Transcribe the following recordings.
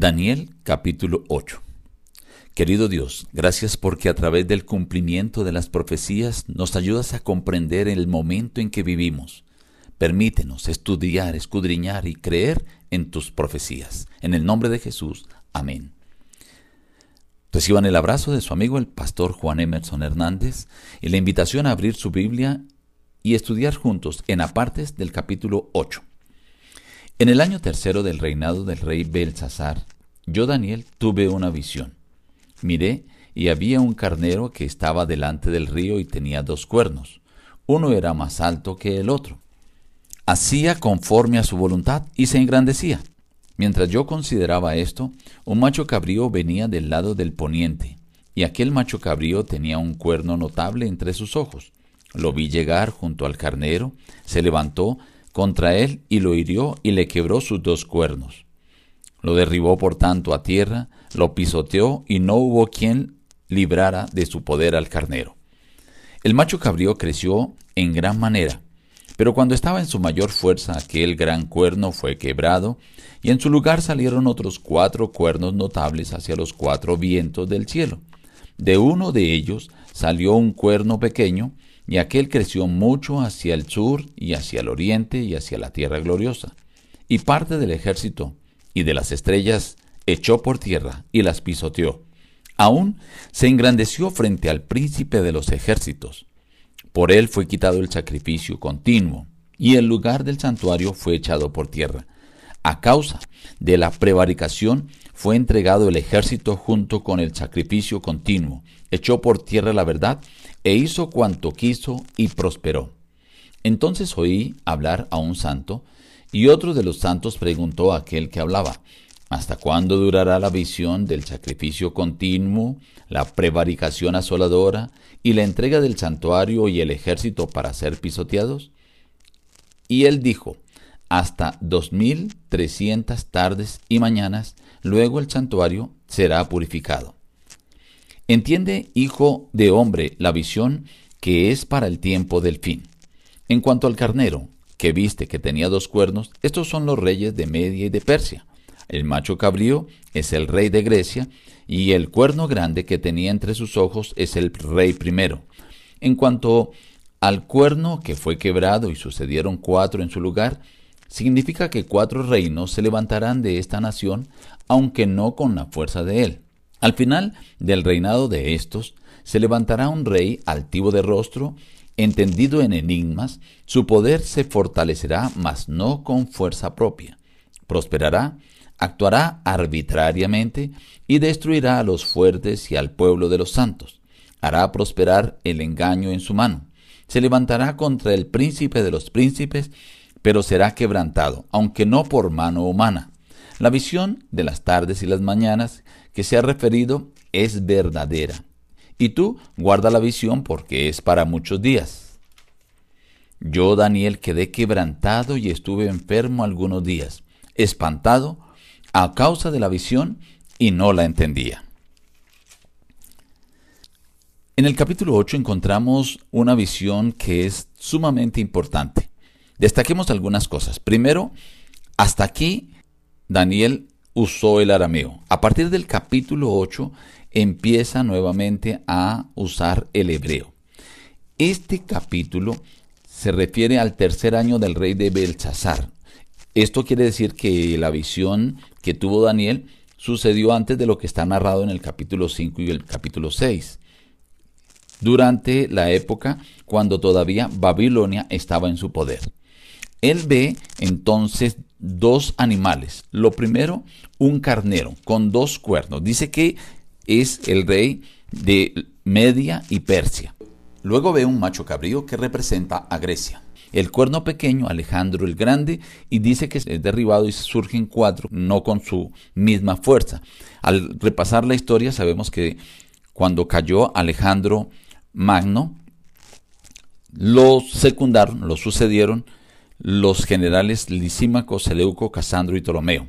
Daniel capítulo 8 Querido Dios, gracias porque a través del cumplimiento de las profecías nos ayudas a comprender el momento en que vivimos. Permítenos estudiar, escudriñar y creer en tus profecías. En el nombre de Jesús. Amén. Reciban el abrazo de su amigo el pastor Juan Emerson Hernández y la invitación a abrir su Biblia y estudiar juntos en apartes del capítulo 8. En el año tercero del reinado del rey Belsasar, yo Daniel tuve una visión. Miré y había un carnero que estaba delante del río y tenía dos cuernos. Uno era más alto que el otro. Hacía conforme a su voluntad y se engrandecía. Mientras yo consideraba esto, un macho cabrío venía del lado del poniente, y aquel macho cabrío tenía un cuerno notable entre sus ojos. Lo vi llegar junto al carnero, se levantó, contra él y lo hirió y le quebró sus dos cuernos. Lo derribó por tanto a tierra, lo pisoteó y no hubo quien librara de su poder al carnero. El macho cabrío creció en gran manera, pero cuando estaba en su mayor fuerza aquel gran cuerno fue quebrado, y en su lugar salieron otros cuatro cuernos notables hacia los cuatro vientos del cielo. De uno de ellos salió un cuerno pequeño, y aquel creció mucho hacia el sur y hacia el oriente y hacia la tierra gloriosa. Y parte del ejército y de las estrellas echó por tierra y las pisoteó. Aún se engrandeció frente al príncipe de los ejércitos. Por él fue quitado el sacrificio continuo, y el lugar del santuario fue echado por tierra. A causa de la prevaricación fue entregado el ejército junto con el sacrificio continuo, echó por tierra la verdad e hizo cuanto quiso y prosperó. Entonces oí hablar a un santo, y otro de los santos preguntó a aquel que hablaba, ¿Hasta cuándo durará la visión del sacrificio continuo, la prevaricación asoladora y la entrega del santuario y el ejército para ser pisoteados? Y él dijo, hasta dos mil trescientas tardes y mañanas, luego el santuario será purificado. Entiende, hijo de hombre, la visión que es para el tiempo del fin. En cuanto al carnero, que viste que tenía dos cuernos, estos son los reyes de Media y de Persia. El macho cabrío es el rey de Grecia, y el cuerno grande que tenía entre sus ojos es el rey primero. En cuanto al cuerno que fue quebrado y sucedieron cuatro en su lugar, significa que cuatro reinos se levantarán de esta nación, aunque no con la fuerza de él. Al final del reinado de estos, se levantará un rey altivo de rostro, entendido en enigmas, su poder se fortalecerá, mas no con fuerza propia. Prosperará, actuará arbitrariamente y destruirá a los fuertes y al pueblo de los santos. Hará prosperar el engaño en su mano. Se levantará contra el príncipe de los príncipes, pero será quebrantado, aunque no por mano humana. La visión de las tardes y las mañanas que se ha referido es verdadera. Y tú guarda la visión porque es para muchos días. Yo, Daniel, quedé quebrantado y estuve enfermo algunos días, espantado a causa de la visión y no la entendía. En el capítulo 8 encontramos una visión que es sumamente importante. Destaquemos algunas cosas. Primero, hasta aquí Daniel usó el arameo. A partir del capítulo 8 empieza nuevamente a usar el hebreo. Este capítulo se refiere al tercer año del rey de Belsasar. Esto quiere decir que la visión que tuvo Daniel sucedió antes de lo que está narrado en el capítulo 5 y el capítulo 6, durante la época cuando todavía Babilonia estaba en su poder. Él ve entonces dos animales. Lo primero, un carnero con dos cuernos. Dice que es el rey de Media y Persia. Luego ve un macho cabrío que representa a Grecia. El cuerno pequeño, Alejandro el Grande, y dice que es derribado y surgen cuatro, no con su misma fuerza. Al repasar la historia sabemos que cuando cayó Alejandro Magno, lo secundaron, lo sucedieron los generales Lisímaco, Seleuco, Casandro y Ptolomeo.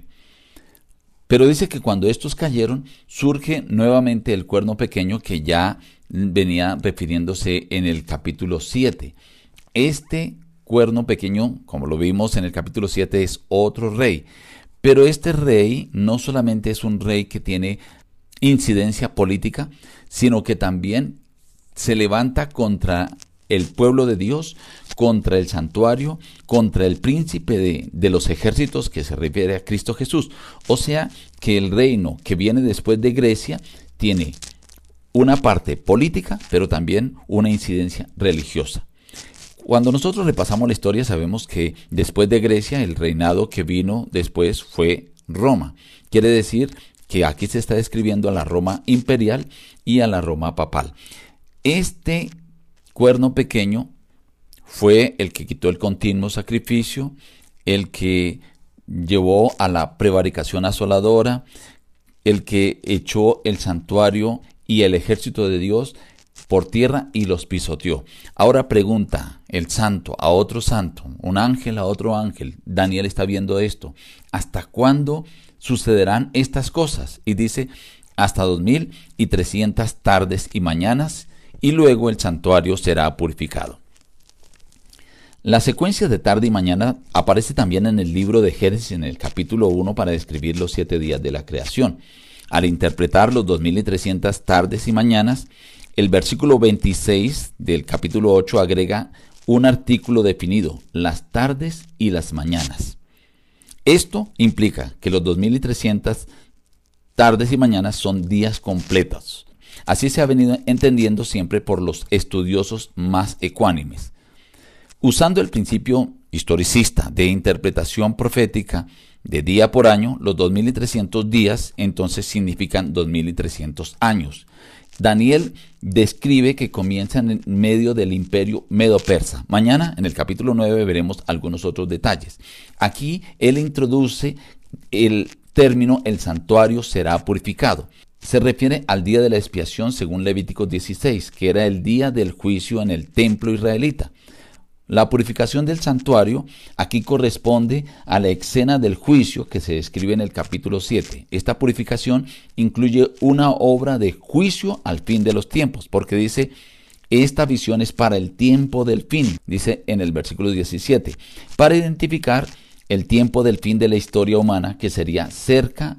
Pero dice que cuando estos cayeron, surge nuevamente el cuerno pequeño que ya venía refiriéndose en el capítulo 7. Este cuerno pequeño, como lo vimos en el capítulo 7, es otro rey. Pero este rey no solamente es un rey que tiene incidencia política, sino que también se levanta contra el pueblo de Dios, contra el santuario, contra el príncipe de, de, los ejércitos que se refiere a Cristo Jesús. O sea que el reino que viene después de Grecia tiene una parte política, pero también una incidencia religiosa. Cuando nosotros repasamos la historia sabemos que después de Grecia el reinado que vino después fue Roma. Quiere decir que aquí se está describiendo a la Roma imperial y a la Roma papal. Este cuerno pequeño fue el que quitó el continuo sacrificio, el que llevó a la prevaricación asoladora, el que echó el santuario y el ejército de Dios por tierra y los pisoteó. Ahora pregunta el santo a otro santo, un ángel a otro ángel. Daniel está viendo esto. ¿Hasta cuándo sucederán estas cosas? Y dice, hasta dos mil y trescientas tardes y mañanas, y luego el santuario será purificado. La secuencia de tarde y mañana aparece también en el libro de Génesis en el capítulo 1 para describir los siete días de la creación. Al interpretar los 2300 tardes y mañanas, el versículo 26 del capítulo 8 agrega un artículo definido, las tardes y las mañanas. Esto implica que los 2300 tardes y mañanas son días completos. Así se ha venido entendiendo siempre por los estudiosos más ecuánimes. Usando el principio historicista de interpretación profética, de día por año, los 2300 días entonces significan 2300 años. Daniel describe que comienzan en medio del imperio medo-persa. Mañana, en el capítulo 9, veremos algunos otros detalles. Aquí él introduce el término el santuario será purificado. Se refiere al día de la expiación según Levítico 16, que era el día del juicio en el templo israelita. La purificación del santuario aquí corresponde a la escena del juicio que se describe en el capítulo 7. Esta purificación incluye una obra de juicio al fin de los tiempos, porque dice, esta visión es para el tiempo del fin, dice en el versículo 17, para identificar el tiempo del fin de la historia humana que sería cerca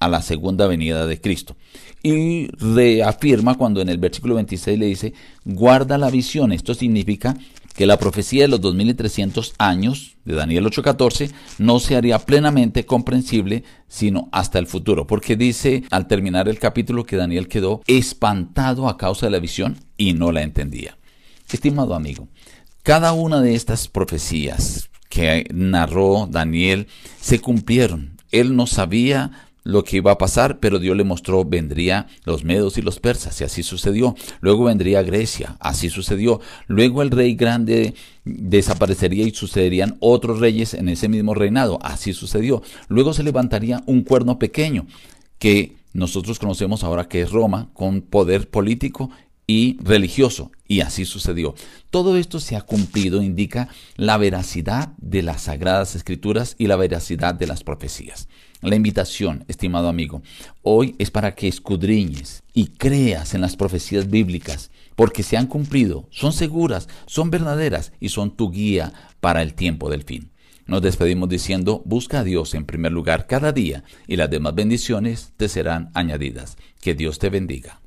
a la segunda venida de Cristo. Y reafirma cuando en el versículo 26 le dice, guarda la visión. Esto significa que la profecía de los 2300 años de Daniel 8:14 no se haría plenamente comprensible sino hasta el futuro, porque dice al terminar el capítulo que Daniel quedó espantado a causa de la visión y no la entendía. Estimado amigo, cada una de estas profecías que narró Daniel se cumplieron. Él no sabía lo que iba a pasar, pero Dios le mostró, vendría los medos y los persas, y así sucedió. Luego vendría Grecia, así sucedió. Luego el rey grande desaparecería y sucederían otros reyes en ese mismo reinado, así sucedió. Luego se levantaría un cuerno pequeño, que nosotros conocemos ahora que es Roma, con poder político y religioso, y así sucedió. Todo esto se ha cumplido, indica la veracidad de las sagradas escrituras y la veracidad de las profecías. La invitación, estimado amigo, hoy es para que escudriñes y creas en las profecías bíblicas, porque se han cumplido, son seguras, son verdaderas y son tu guía para el tiempo del fin. Nos despedimos diciendo, busca a Dios en primer lugar cada día y las demás bendiciones te serán añadidas. Que Dios te bendiga.